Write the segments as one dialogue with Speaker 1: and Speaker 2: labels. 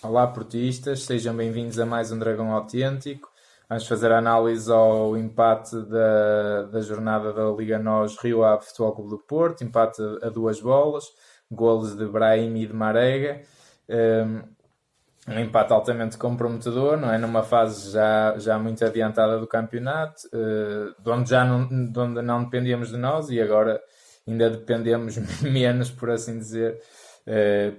Speaker 1: Olá, portistas, sejam bem-vindos a mais um Dragão Autêntico. Vamos fazer a análise ao empate da, da jornada da Liga Nós Rio Ave Futebol Clube do Porto, empate a duas bolas, golos de Brahim e de Marega. Um, um empate altamente comprometedor, não é? Numa fase já, já muito adiantada do campeonato, uh, de, onde já não, de onde não dependíamos de nós e agora ainda dependemos menos, por assim dizer,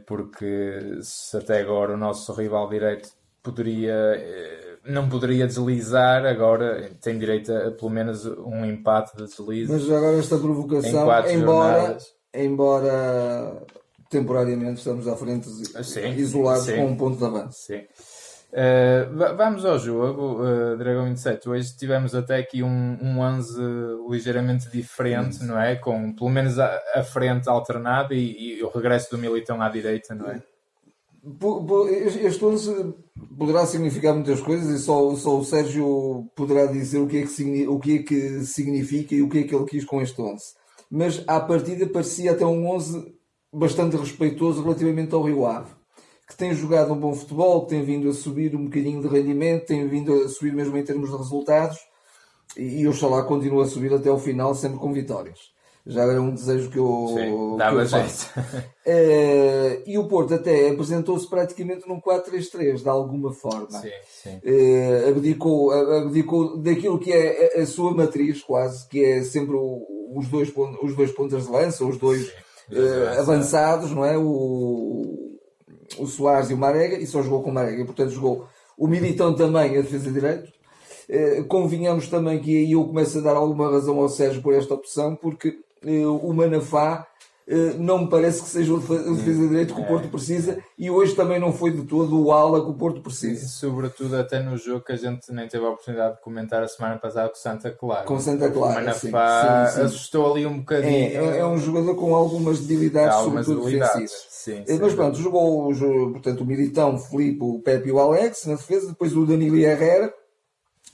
Speaker 1: porque se até agora o nosso rival direito poderia. Uh, não poderia deslizar, agora tem direito a, a pelo menos um empate de deslize.
Speaker 2: Mas agora esta provocação, embora, embora temporariamente estamos à frente sim, isolados sim, com um ponto de avanço.
Speaker 1: Sim. Uh, vamos ao jogo, uh, Dragão 27. Hoje tivemos até aqui um, um 11 ligeiramente diferente, não é? Com pelo menos a, a frente alternada e, e, o regresso do Militão à direita, não é?
Speaker 2: Este 11 poderá significar muitas coisas e só, só o Sérgio poderá dizer o que, é que, o que é que significa e o que é que ele quis com este 11. Mas à partida parecia até um 11 bastante respeitoso relativamente ao Rio Ave, que tem jogado um bom futebol, que tem vindo a subir um bocadinho de rendimento, tem vindo a subir mesmo em termos de resultados e, e oxalá continue a subir até ao final, sempre com vitórias já era um desejo que eu,
Speaker 1: Sim, dava
Speaker 2: que eu faço. uh, e o Porto até apresentou-se praticamente num 4-3-3, de alguma forma.
Speaker 1: Sim, sim.
Speaker 2: Uh, abdicou, abdicou daquilo que é a, a, sua matriz, quase, que é sempre o, os, dois, os dois pontas de lança, os dois uh, avançados, não é? O, o Soares e o Marega, e só jogou com o Marega, e portanto jogou o Militão também a defesa de direito. Uh, convinhamos também que aí eu começo a dar alguma razão ao Sérgio por esta opção, porque uh, o Manafá eh, não me parece que seja o defesa de direito que o Porto precisa e hoje também não foi de todo o ala que o Porto precisa.
Speaker 1: Sobretudo até no jogo que a gente nem teve a oportunidade de comentar a semana passada com Santa Clara.
Speaker 2: Com Santa Clara,
Speaker 1: Manafá sim, sim, sim. assustou ali um bocadinho.
Speaker 2: É, é, um jogador com algumas debilidades, algumas sobretudo debilidades. defensivas. Sim, eh, Mas pronto, jogou portanto, o Militão, o Filipe, o Pepe e o Alex na defesa, depois o Danilo e Herrera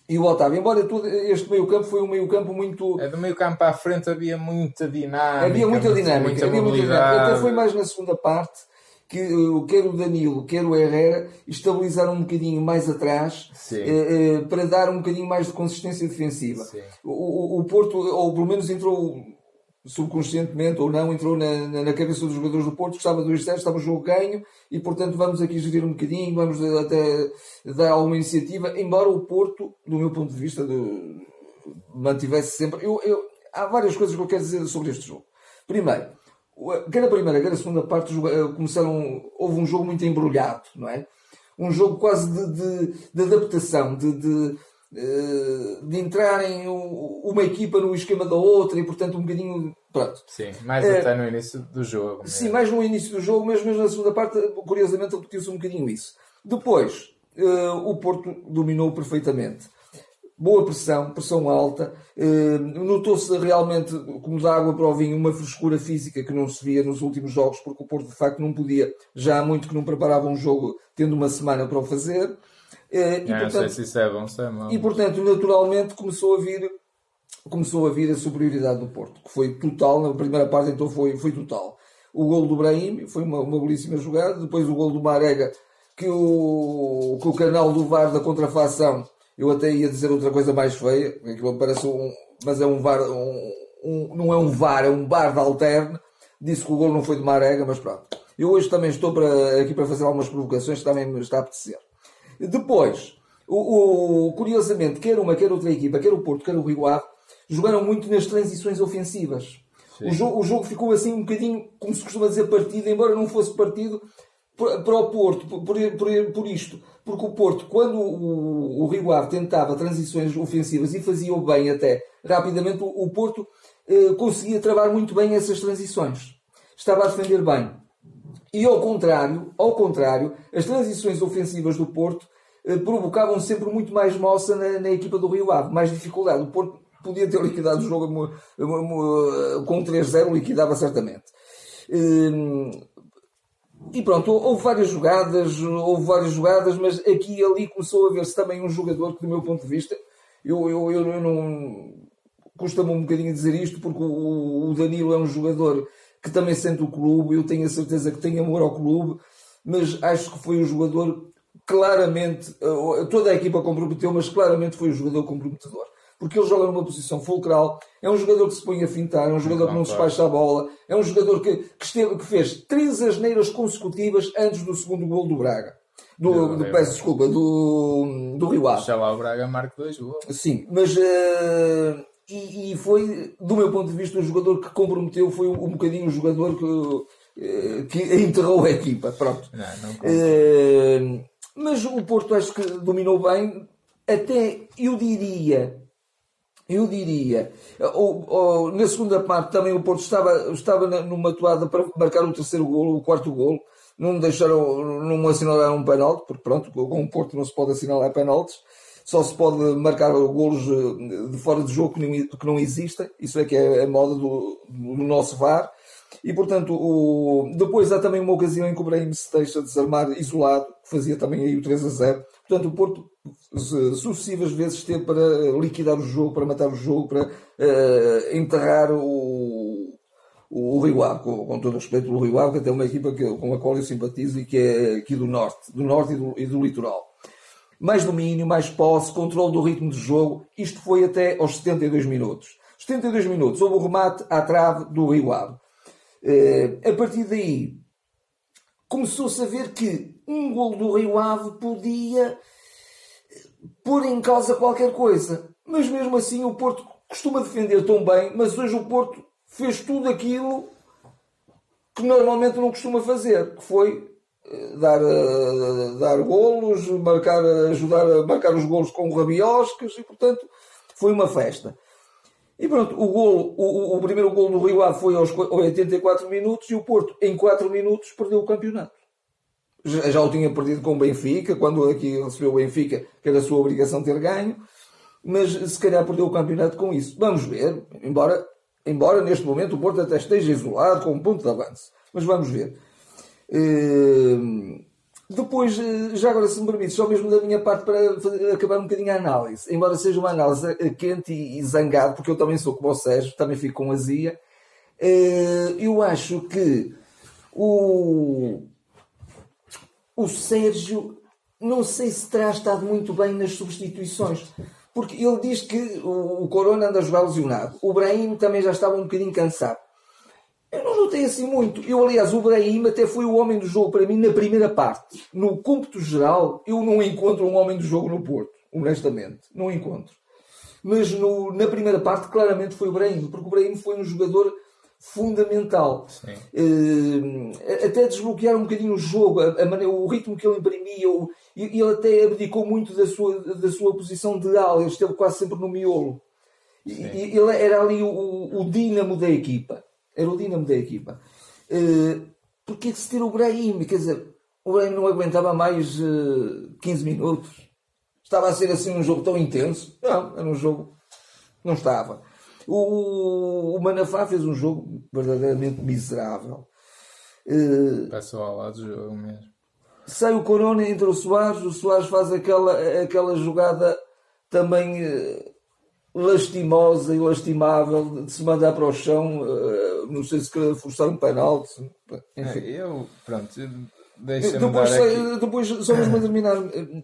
Speaker 2: e o Otávio, embora tudo, este meio campo foi um meio campo muito.
Speaker 1: É do meio campo para a frente havia muita dinâmica.
Speaker 2: Havia muita dinâmica, muita havia muita dinâmica. Até foi mais na segunda parte que uh, quer o Danilo, quer o Herrera estabilizaram um bocadinho mais atrás uh, uh, para dar um bocadinho mais de consistência defensiva. O, o, Porto, ou pelo menos entrou subconscientemente ou não, entrou na, na, cabeça dos jogadores do Porto, que estava 2-0, estava o jogo ganho e, portanto, vamos aqui gerir um bocadinho, vamos até dar alguma iniciativa, embora o Porto, do meu ponto de vista, de, mantivesse sempre. Eu, eu, há várias coisas que eu quero dizer sobre este jogo. Primeiro, quer a primeira, quer a segunda parte, começaram, houve um jogo muito embrulhado, não é? Um jogo quase de, de, de adaptação, de, de eh, de entrarem uma equipa no esquema da outra e portanto um bocadinho pronto.
Speaker 1: Sim, mais é, até no início do jogo.
Speaker 2: Mesmo. Sim, mais no início do jogo, mas mesmo na segunda parte, curiosamente repetiu-se um bocadinho isso. Depois, uh, o Porto dominou perfeitamente. Boa pressão, pressão alta. Notou-se realmente, como da água para o vinho, uma frescura física que não se via nos últimos jogos, porque o Porto de facto não podia, já há muito que não preparava um jogo tendo uma semana para o fazer.
Speaker 1: Eh, e, portanto, não sei se isso é bom, se é mau.
Speaker 2: E portanto, naturalmente, começou a vir começou a vir a superioridade do Porto, que foi total, na primeira parte então foi, foi total. O gol do Brahim foi uma, uma belíssima jogada, depois o gol do Marega, que o, que o canal do VAR da contrafação, eu até ia dizer outra coisa mais feia, aquilo parece um, mas é um VAR, um, um, não é um VAR, é um bar de alterne, disse que o gol não foi de Marega, mas pronto. Eu hoje também estou para, aqui para fazer algumas provocações que também me está a apetecer. Depois, o, o, curiosamente, quer uma, quer outra equipa, quer o Porto, quer o Rio Ave, jogaram muito nas transições ofensivas. O jogo, o jogo, ficou assim um bocadinho, como se costuma dizer, partido, embora não fosse partido para o Porto, por, por, por isto. Porque o Porto, quando o, o, Rio Ave tentava transições ofensivas e fazia-o bem até rapidamente, o, o Porto eh, conseguia travar muito bem essas transições. Estava a defender bem. E ao contrário, ao contrário, as transições ofensivas do Porto eh, provocavam sempre muito mais moça na, na, equipa do Rio Ave, mais dificuldade. O Porto podia ter liquidado o jogo com 3-0, liquidava certamente. Ehm, e pronto, houve várias jogadas, houve várias jogadas, mas aqui e ali começou a ver-se também um jogador que, do meu ponto de vista, eu, eu, eu não. Custa-me um bocadinho dizer isto, porque o, o Danilo é um jogador que também sente o clube, eu tenho a certeza que tem amor ao clube, mas acho que foi o jogador claramente, uh, toda a equipa comprometeu, mas claramente foi o jogador comprometedor. Porque ele joga numa posição fulcral, é um jogador que se põe a fintar, é um jogador que não despacha a bola, é um jogador que, que, esteve, que fez três asneiras consecutivas antes do segundo gol do Braga. Do, do, peço desculpa, do, do Rio Ave.
Speaker 1: Já lá o Braga marca dois gols.
Speaker 2: Sim, mas uh, e, e, foi, do meu ponto de vista, o jogador que comprometeu foi um, um bocadinho o jogador que, uh, que enterrou a equipa. Pronto.
Speaker 1: Não, não
Speaker 2: uh, mas o Porto acho que dominou bem, até eu diria. Eu diria, ou, ou, na segunda parte também o Porto estava, estava numa toada para marcar o terceiro golo, o quarto golo, não deixaram, não assinalaram um penalti, porque pronto, com o Porto não se pode assinalar penaltis, só se pode marcar golos eh, de fora de jogo que não, que não existem, isso é que é a moda do, do nosso VAR, e portanto, o... depois há também uma ocasião em que o Brahim se deixa desarmar isolado, que fazia também aí o 3 a 0. Portanto, o Porto sucessivas vezes teve para liquidar o jogo, para matar o jogo, para uh, enterrar o, o Rio Ave, com, com, todo o respeito do Rio Ave, que é uma equipa que, com a qual eu simpatizo e que é aqui do Norte, do Norte e do, e do Litoral. Mais domínio, mais posse, controle do ritmo de jogo. Isto foi até aos 72 minutos. 72 minutos, houve o remate à trave do Rio Ave. Uh, a partir daí, começou-se a ver que um gol do Rio Ave podia pôr em causa qualquer coisa. Mas mesmo assim, o Porto costuma defender tão bem, mas hoje o Porto fez tudo aquilo que normalmente não costuma fazer, que foi eh, dar, uh, dar golos, marcar, ajudar a marcar os golos com rabiosques e, portanto, foi uma festa. E pronto, o, golo, o, o primeiro gol do Rio Ave foi aos 84 minutos e o Porto, em 4 minutos, perdeu o campeonato. Já, já o tinha perdido com o Benfica, quando aqui recebeu o Benfica, que era a sua obrigação ter ganho, mas se calhar perdeu o campeonato com isso. Vamos ver, embora Embora neste momento o Porto até esteja isolado com um ponto de avanço. Mas vamos ver. Uh, depois, eh, já agora, se me permite, só mesmo da minha parte para acabar um bocadinho a análise. Embora seja uma análise eh, quente e, zangado, porque eu também sou como o Sérgio, também fico com azia. Uh, eu acho que o, o Sérgio, não sei se terá estado muito bem nas substituições. Porque ele diz que o, Corona anda a jogar lesionado. O Brahim também já estava um bocadinho cansado. Eu não notei assim muito. Eu, aliás, o Brahim até foi o homem do jogo para mim na primeira parte. No cômputo geral, eu não encontro um homem do jogo no Porto. Honestamente. Não encontro. Mas no, na primeira parte, claramente foi o Brahim. Porque o Brahim foi um jogador fundamental. Uh, até desbloquear um bocadinho o jogo, a, a maneira, o ritmo que ele imprimia, o, ele até abdicou muito da sua, da sua posição de ala, ele esteve quase sempre no miolo. E, ele era ali o, o dínamo da equipa. Era o dínamo da equipa. Uh, porque se ter o Brahim? Quer dizer, o Brahim não aguentava mais uh, eh, 15 minutos. Estava a ser assim um jogo tão intenso? Não, era um jogo. Não estava. O, o Manafá fez um jogo verdadeiramente miserável.
Speaker 1: Uh, Passou ao lado do jogo mesmo.
Speaker 2: Sai o Corona, entra o Soares, o Soares faz aquela, aquela jogada também uh, lastimosa e lastimável de se mandar para o chão. Uh, não sei se queria forçar um penalti.
Speaker 1: Enfim. É, eu, pronto,
Speaker 2: depois, sai, depois, só mesmo para terminar,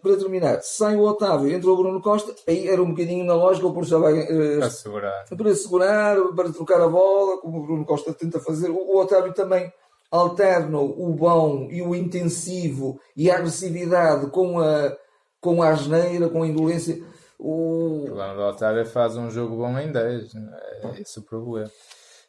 Speaker 2: para terminar, sai o Otávio, entra o Bruno Costa, aí era um bocadinho na lógica, o Porto vai uh,
Speaker 1: para segurar.
Speaker 2: para segurar, para trocar a bola, como o Bruno Costa tenta fazer. O, o Otávio também alterna o bom e o intensivo e a agressividade com a, com a asneira, com a indolência. O,
Speaker 1: o problema do Otávio é faz um jogo bom em 10, é esse o problema.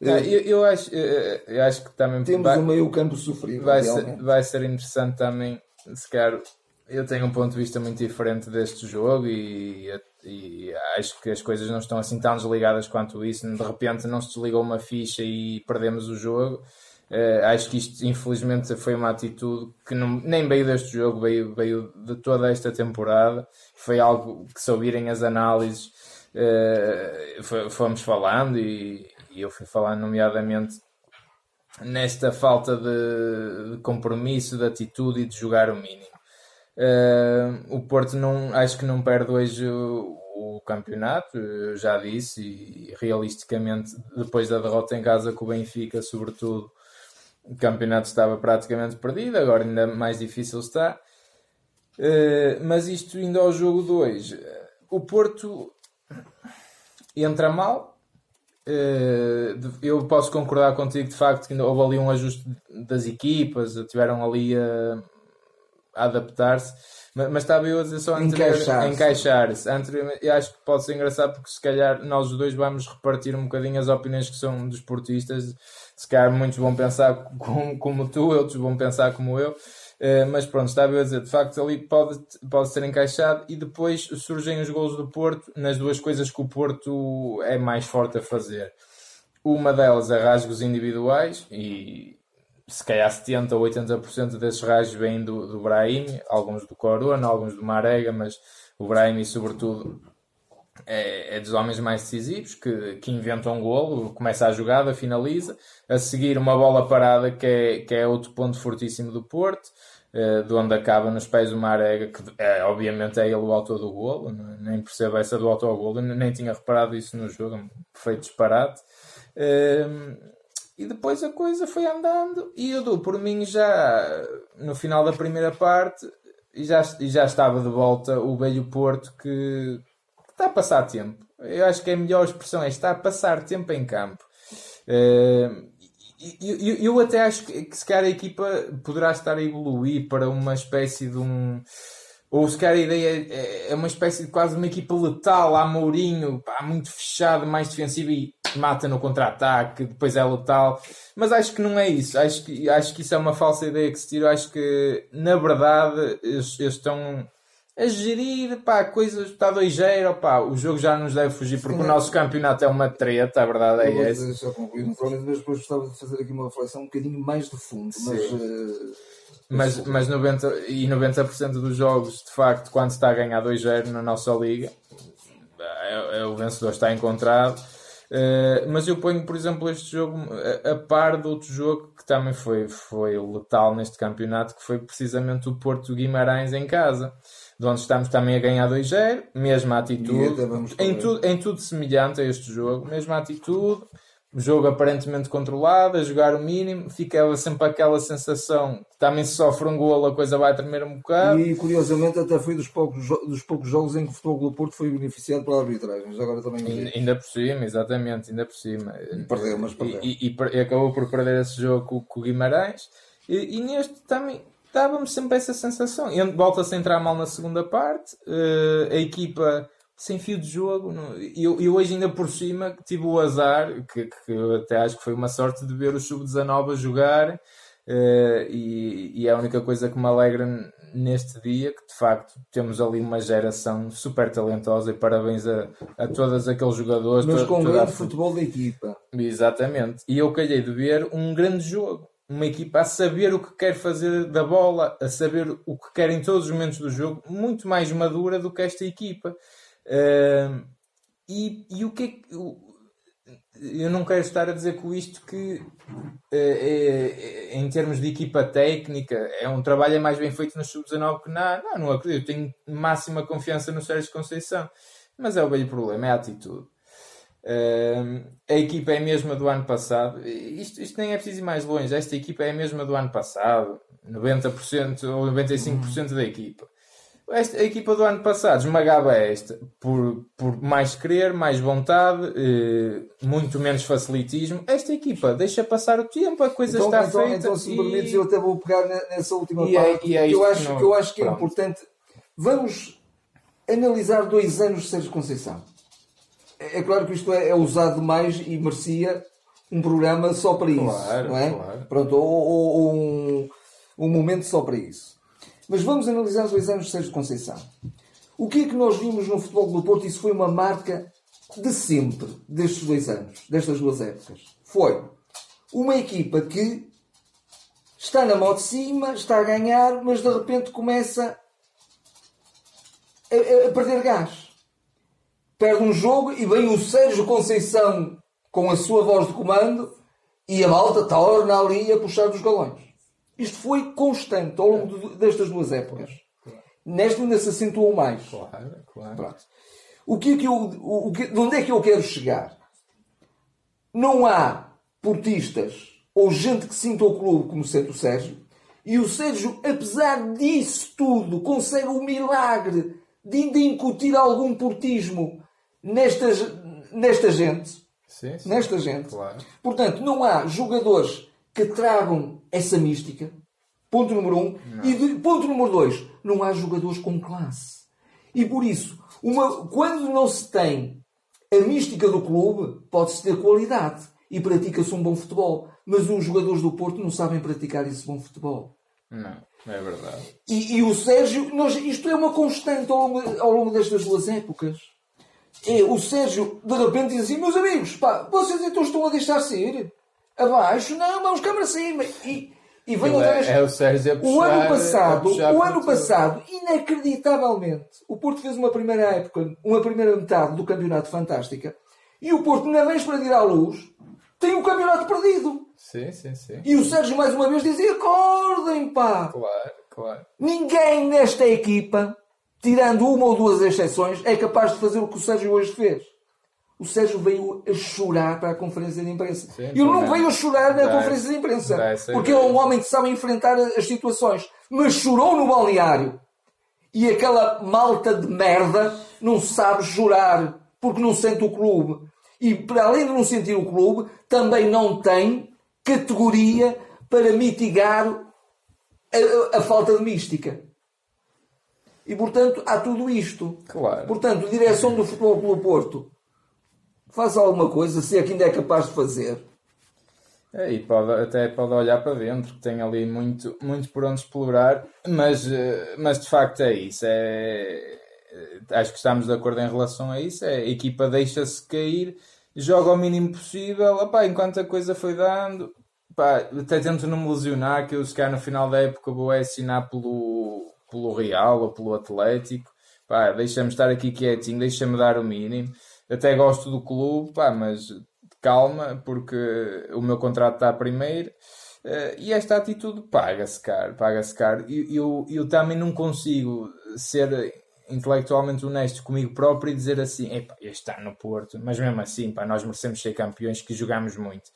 Speaker 1: É, eu, eu, acho, eu acho que também
Speaker 2: temos vai, um meio campo sofrido.
Speaker 1: Vai ser, vai ser interessante também, se calhar, eu tenho um ponto de vista muito diferente deste jogo e, e, acho que as coisas não estão assim tão desligadas quanto isso. De repente não se desligou uma ficha e perdemos o jogo. Uh, acho que isto, infelizmente, foi uma atitude que não, nem veio deste jogo, veio, veio de toda esta temporada. Foi algo que, se ouvirem as análises, uh, fomos falando e, e eu fui falar nomeadamente nesta falta de, de, compromisso, de atitude e de jogar o mínimo. Uh, o Porto não, acho que não perde hoje o, o campeonato, eu já disse, e realisticamente, depois da derrota em casa com o Benfica, sobretudo, O campeonato estava praticamente perdido, agora ainda mais difícil está. Uh, mas isto indo ao jogo 2, o Porto entra mal. Uh, eu posso concordar contigo de facto que houve ali um ajuste das equipas, tiveram ali a, a adaptar-se mas, mas estava eu a dizer só
Speaker 2: encaixar-se.
Speaker 1: Encaixar eu acho que pode ser engraçado porque se calhar nós os dois vamos repartir um bocadinho as opiniões que são dos portistas. Se calhar muitos vão pensar como, como tu, outros vão pensar como eu. Uh, mas pronto, estava a dizer, de facto ali pode, pode ser encaixado e depois surgem os gols do Porto nas duas coisas que o Porto é mais forte a fazer. Uma delas é rasgos individuais e, se calhar 70% ou 80% desses raios vêm do, do Brahim, alguns do Corona, alguns do Marega, mas o Brahim, sobretudo, é, é, dos homens mais decisivos que, que inventam um golo, começa a jogada, finaliza. A seguir, uma bola parada, que é, que é outro ponto fortíssimo do Porto, eh, de onde acaba nos pés do Marega, que é, obviamente é ele o autor do golo, nem percebo essa do autor do golo, nem tinha reparado isso no jogo, um perfeito disparate. Eh, e depois a coisa foi andando e eu dou por mim já no final da primeira parte e já, e já estava de volta o velho Porto que está a passar tempo. Eu acho que a melhor expressão é está a passar tempo em campo. Uh, eu, eu até acho que, que se calhar a equipa poderá estar a evoluir para uma espécie de um. Ou se calhar a ideia é, é uma espécie de quase uma equipa letal, a Mourinho, pá, muito fechado, mais defensiva e mata no contra-ataque, depois é letal. Mas acho que não é isso. Acho que, acho que isso é uma falsa ideia que se tira. Acho que, na verdade, eles, eles estão a gerir pá, coisas, está 2-0, pá, o jogo já nos deve fugir porque Sim, o nosso campeonato é uma treta, a verdade é essa.
Speaker 2: Concluir, naturalmente, mas depois gostava de fazer aqui uma reflexão um bocadinho mais de fundo, mas. Uh,
Speaker 1: mas, mas 90, e 90% dos jogos, de facto, quando se está a ganhar 2-0 na nossa liga, é, é, o vencedor está encontrado. Uh, mas eu ponho, por exemplo, este jogo a, a, par de outro jogo que também foi, foi letal neste campeonato, que foi precisamente o Porto Guimarães em casa, de onde estamos também a ganhar 2-0, mesma atitude, em, tu, em tudo semelhante a este jogo, mesma atitude, jogo aparentemente controlado, a jogar o mínimo, ficava sempre aquela sensação que também se sofre um golo a coisa vai tremer um bocado.
Speaker 2: E curiosamente até foi dos poucos, dos poucos jogos em que o Futebol do Porto foi beneficiado pela arbitragem, mas agora também...
Speaker 1: E, ainda por cima, exatamente, ainda por cima.
Speaker 2: Perdeu, mas perdeu.
Speaker 1: E, e, e acabou por perder esse jogo com, com o Guimarães. E, neste também dava-me sempre essa sensação. Volta-se a entrar mal na segunda parte, uh, a equipa sem fio de jogo. E eu, eu, hoje ainda por cima tive o azar, que, que até acho que foi uma sorte de ver o Sub-19 a jogar. Uh, e, e, é a única coisa que me alegra neste dia que de facto temos ali uma geração super talentosa e parabéns a, a todos aqueles jogadores.
Speaker 2: Mas com um grande futebol da equipa.
Speaker 1: Exatamente. E eu calhei de ver um grande jogo. Uma equipa a saber o que quer fazer da bola, a saber o que quer em todos os momentos do jogo, muito mais madura do que esta equipa. Uh, e, e o que é que. Eu não quero estar a dizer com isto que, uh, é, é, em termos de equipa técnica, é um trabalho mais bem feito no Sub-19 que na. Não, não acredito. Tenho máxima confiança no Sérgio Conceição. Mas é o velho problema, é a atitude. Uh, a equipa é a mesma do ano passado. Isto, isto nem é preciso ir mais longe. Esta equipa é a mesma do ano passado. 90% ou 95% da equipa. Esta, a equipa do ano passado esmagava esta por, por mais querer, mais vontade, eh, muito menos facilitismo. Esta equipa deixa passar o tempo, a coisa então, está então, feita.
Speaker 2: Então, se me permites, eu até vou pegar nessa última
Speaker 1: e
Speaker 2: é- parte.
Speaker 1: É, é
Speaker 2: que, eu acho, que eu acho que é importante. Vamos analisar dois anos de Sérgio Conceição. É, claro que isto é, é usado demais e merecia um programa só para isso.
Speaker 1: Claro,
Speaker 2: não é?
Speaker 1: claro.
Speaker 2: Pronto, ou, ou, ou um, um momento só para isso. Mas vamos analisar os dois anos de Sérgio Conceição. O que é que nós vimos no futebol do Porto? Isso foi uma marca de sempre, destes dois anos, destas duas épocas. Foi uma equipa que está na mão de cima, está a ganhar, mas de repente começa a, a perder gás. Perde um jogo e vem o Sérgio Conceição com a sua voz de comando e a malta torna ali a puxar dos galões. Isto foi constante ao longo destas duas épocas. Nesta ainda se acentuou mais.
Speaker 1: Claro, claro.
Speaker 2: Pronto. O que é que eu, o que, de onde é que eu quero chegar? Não há portistas ou gente que sinta o clube como sendo o Sérgio. E o Sérgio, apesar disso tudo, consegue o milagre de ainda incutir algum portismo nesta, nesta gente.
Speaker 1: Sim, sim.
Speaker 2: Nesta gente.
Speaker 1: Claro.
Speaker 2: Portanto, não há jogadores que tragam essa mística. Ponto número um. E de- ponto número dois, não há jogadores com classe. E por isso, uma, quando não se tem a mística do clube, pode-se ter qualidade e pratica-se um bom futebol. Mas os jogadores do Porto não sabem praticar esse bom futebol.
Speaker 1: Não, é verdade.
Speaker 2: E, e o Sérgio, nós, isto é uma constante ao longo, ao longo destas duas épocas. É, o Sérgio, de repente, diz assim: Meus amigos, pá, vocês então estão a deixar-se ir? Abaixo? Não, vamos cá para cima. E, e vem outra
Speaker 1: é,
Speaker 2: vez.
Speaker 1: é o Sérgio a puxar,
Speaker 2: O ano passado, o ano passado, inacreditavelmente, o Porto fez uma primeira época, uma primeira metade do campeonato fantástica, e o Porto, na vez para ir à luz, tem o campeonato perdido.
Speaker 1: Sim, sim, sim.
Speaker 2: E o Sérgio, mais uma vez, dizia: acordem, pá!
Speaker 1: Claro, claro.
Speaker 2: Ninguém nesta equipa, tirando uma ou duas exceções, é capaz de fazer o que o Sérgio hoje fez. O Sérgio veio a chorar para a conferência de imprensa.
Speaker 1: Sim,
Speaker 2: Ele não
Speaker 1: também.
Speaker 2: veio a chorar na
Speaker 1: Dá
Speaker 2: conferência de imprensa.
Speaker 1: essa
Speaker 2: Porque é
Speaker 1: ideia.
Speaker 2: um homem que sabe enfrentar as situações. Mas chorou no balneário. E aquela malta de merda não sabe chorar porque não sente o clube. E para além de não sentir o clube, também não tem categoria para mitigar a, a- a falta de mística. E portanto há tudo isto.
Speaker 1: Claro.
Speaker 2: Portanto, direção do Futebol Clube Porto, faça alguma coisa, se é que ainda é capaz de fazer.
Speaker 1: É, E pode, até pode olhar para dentro, que tem ali muito, muito por onde explorar, mas, eh, mas de facto é isso. É, eh, acho que estamos de acordo em relação a isso. É, a equipa deixa-se cair, joga o mínimo possível, opá, enquanto a coisa foi dando. Pá, até tento não me lesionar, que eu se calhar no final da época vou é assinar pelo, pelo Real ou pelo Atlético. Pá, deixa-me estar aqui quietinho, deixa-me dar o mínimo. Até gosto do clube, pá, mas calma, porque o meu contrato está primeiro. Eh, e esta atitude paga-se caro, paga-se caro. E eu, eu também não consigo ser intelectualmente honesto comigo próprio e dizer assim, epá, este está no Porto, mas mesmo assim, pá, nós merecemos ser campeões que jogamos muito.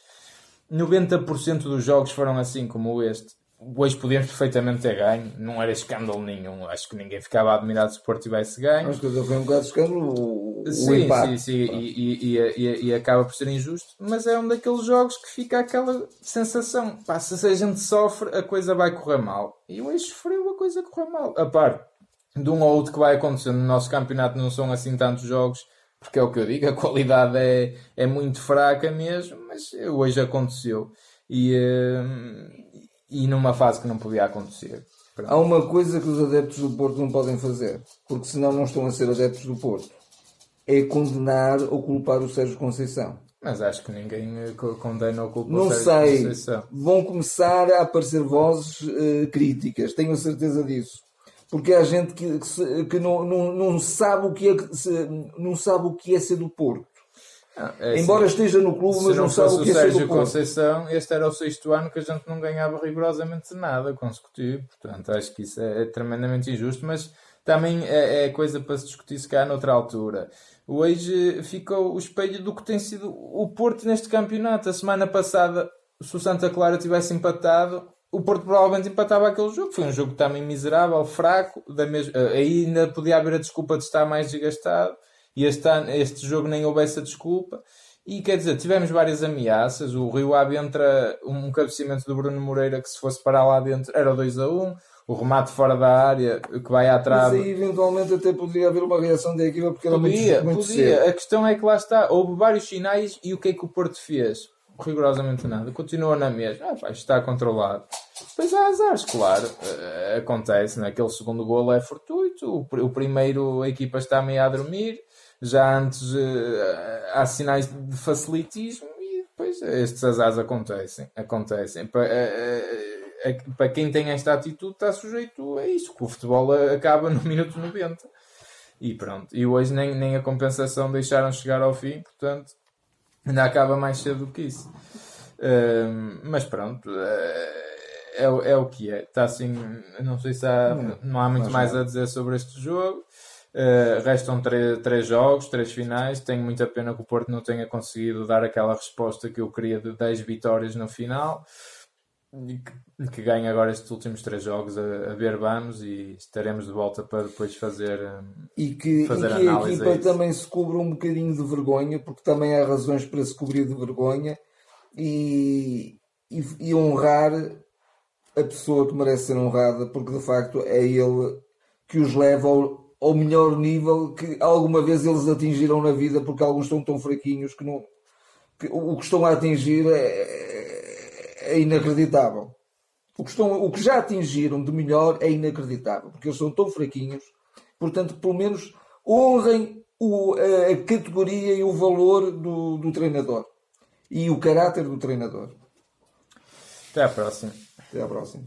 Speaker 1: 90% dos jogos foram assim como este. Hoje podíamos perfeitamente ter ganho, não era escândalo nenhum. Acho que ninguém ficava admirado se o Porto tivesse ganho.
Speaker 2: Acho que foi um bocado de escândalo o, o
Speaker 1: Sim,
Speaker 2: empate.
Speaker 1: sim, sim, e, e, e, e acaba por ser injusto, mas é um daqueles jogos que fica aquela sensação: pá, se a gente sofre, a coisa vai correr mal. E hoje sofreu, a coisa correu mal. A par de um ou outro que vai acontecer no nosso campeonato, não são assim tantos jogos, porque é o que eu digo, a qualidade é, é muito fraca mesmo, mas hoje aconteceu. E, hum, e numa fase que não podia acontecer. Pronto.
Speaker 2: Há uma coisa que os adeptos do Porto não podem fazer, porque senão não estão a ser adeptos do Porto, é condenar ou culpar o Sérgio Conceição.
Speaker 1: Mas acho que ninguém eh, co- condena ou culpa o
Speaker 2: Não sei, vão começar a aparecer vozes eh, críticas, tenho certeza disso. Porque há gente que, que se- que não, não, não sabe o que é não sabe o que é ser do Porto.
Speaker 1: É assim,
Speaker 2: Embora esteja no clube, mas
Speaker 1: não,
Speaker 2: não, sabe o que é ser do
Speaker 1: Sérgio
Speaker 2: Porto.
Speaker 1: Conceição, este era o sexto ano que a gente não ganhava rigorosamente nada consecutivo. Portanto, acho que isso é, tremendamente injusto, mas também é, é coisa para se discutir se cá noutra altura. Hoje ficou o espelho do que tem sido o Porto neste campeonato. A semana passada, se o Santa Clara tivesse empatado, o Porto provavelmente empatava aquele jogo. Foi um jogo também miserável, fraco. Da mes... Aí ainda podia haver a desculpa de estar mais desgastado. E este, ano, este jogo nem houve essa desculpa. E quer dizer, tivemos várias ameaças. O Rio Ave entra um cabeceamento do Bruno Moreira que se fosse parar lá dentro era 2 a 1. O remate fora da área que vai à
Speaker 2: Mas
Speaker 1: trave.
Speaker 2: aí eventualmente até poderia haver uma reação da equipa porque era
Speaker 1: Podia,
Speaker 2: muito, muito
Speaker 1: podia.
Speaker 2: cedo.
Speaker 1: A questão é que lá está. Houve vários sinais e o que é que o Porto fez? Rigorosamente nada. Continua na mesma. Ah, está controlado. Depois há azares, claro. Eh, acontece, né? Aquele segundo golo é fortuito. O primeiro a equipa está meio a dormir. Já antes eh, há sinais de facilitismo e depois estes azares acontecem. Acontecem. Pa- eh, eh, Para quem tem esta atitude está sujeito a isso. Que o futebol acaba no minuto 90. E pronto. E hoje nem, nem a compensação deixaram chegar ao fim, portanto, ainda acaba mais cedo do que isso. Ahm, mas pronto, eh, é, o- é o que é. Está assim, não sei se há, não há muito
Speaker 2: mais
Speaker 1: mais a dizer sobre este jogo. Uh, restam três jogos, três finais. Tenho muita pena que o Porto não tenha conseguido dar aquela resposta que eu queria de 10 vitórias no final. E que, que ganhe agora estes últimos três jogos a, a, ver vamos e estaremos de volta para depois fazer
Speaker 2: e que,
Speaker 1: fazer
Speaker 2: e que a equipa a também se cubra um bocadinho de vergonha porque também há razões para se cobrir de vergonha e, e, e honrar a pessoa que merece ser honrada porque de facto é ele que os leva ao, ao melhor nível que alguma vez eles atingiram na vida porque alguns estão tão fraquinhos que não que o que estão a atingir é, é inacreditável. O que, estão, o que já atingiram de melhor é inacreditável, porque eles são tão fraquinhos. Portanto, pelo menos honrem o, a, a categoria e o valor do, do treinador e o caráter do treinador.
Speaker 1: Até à próxima.
Speaker 2: Até à próxima.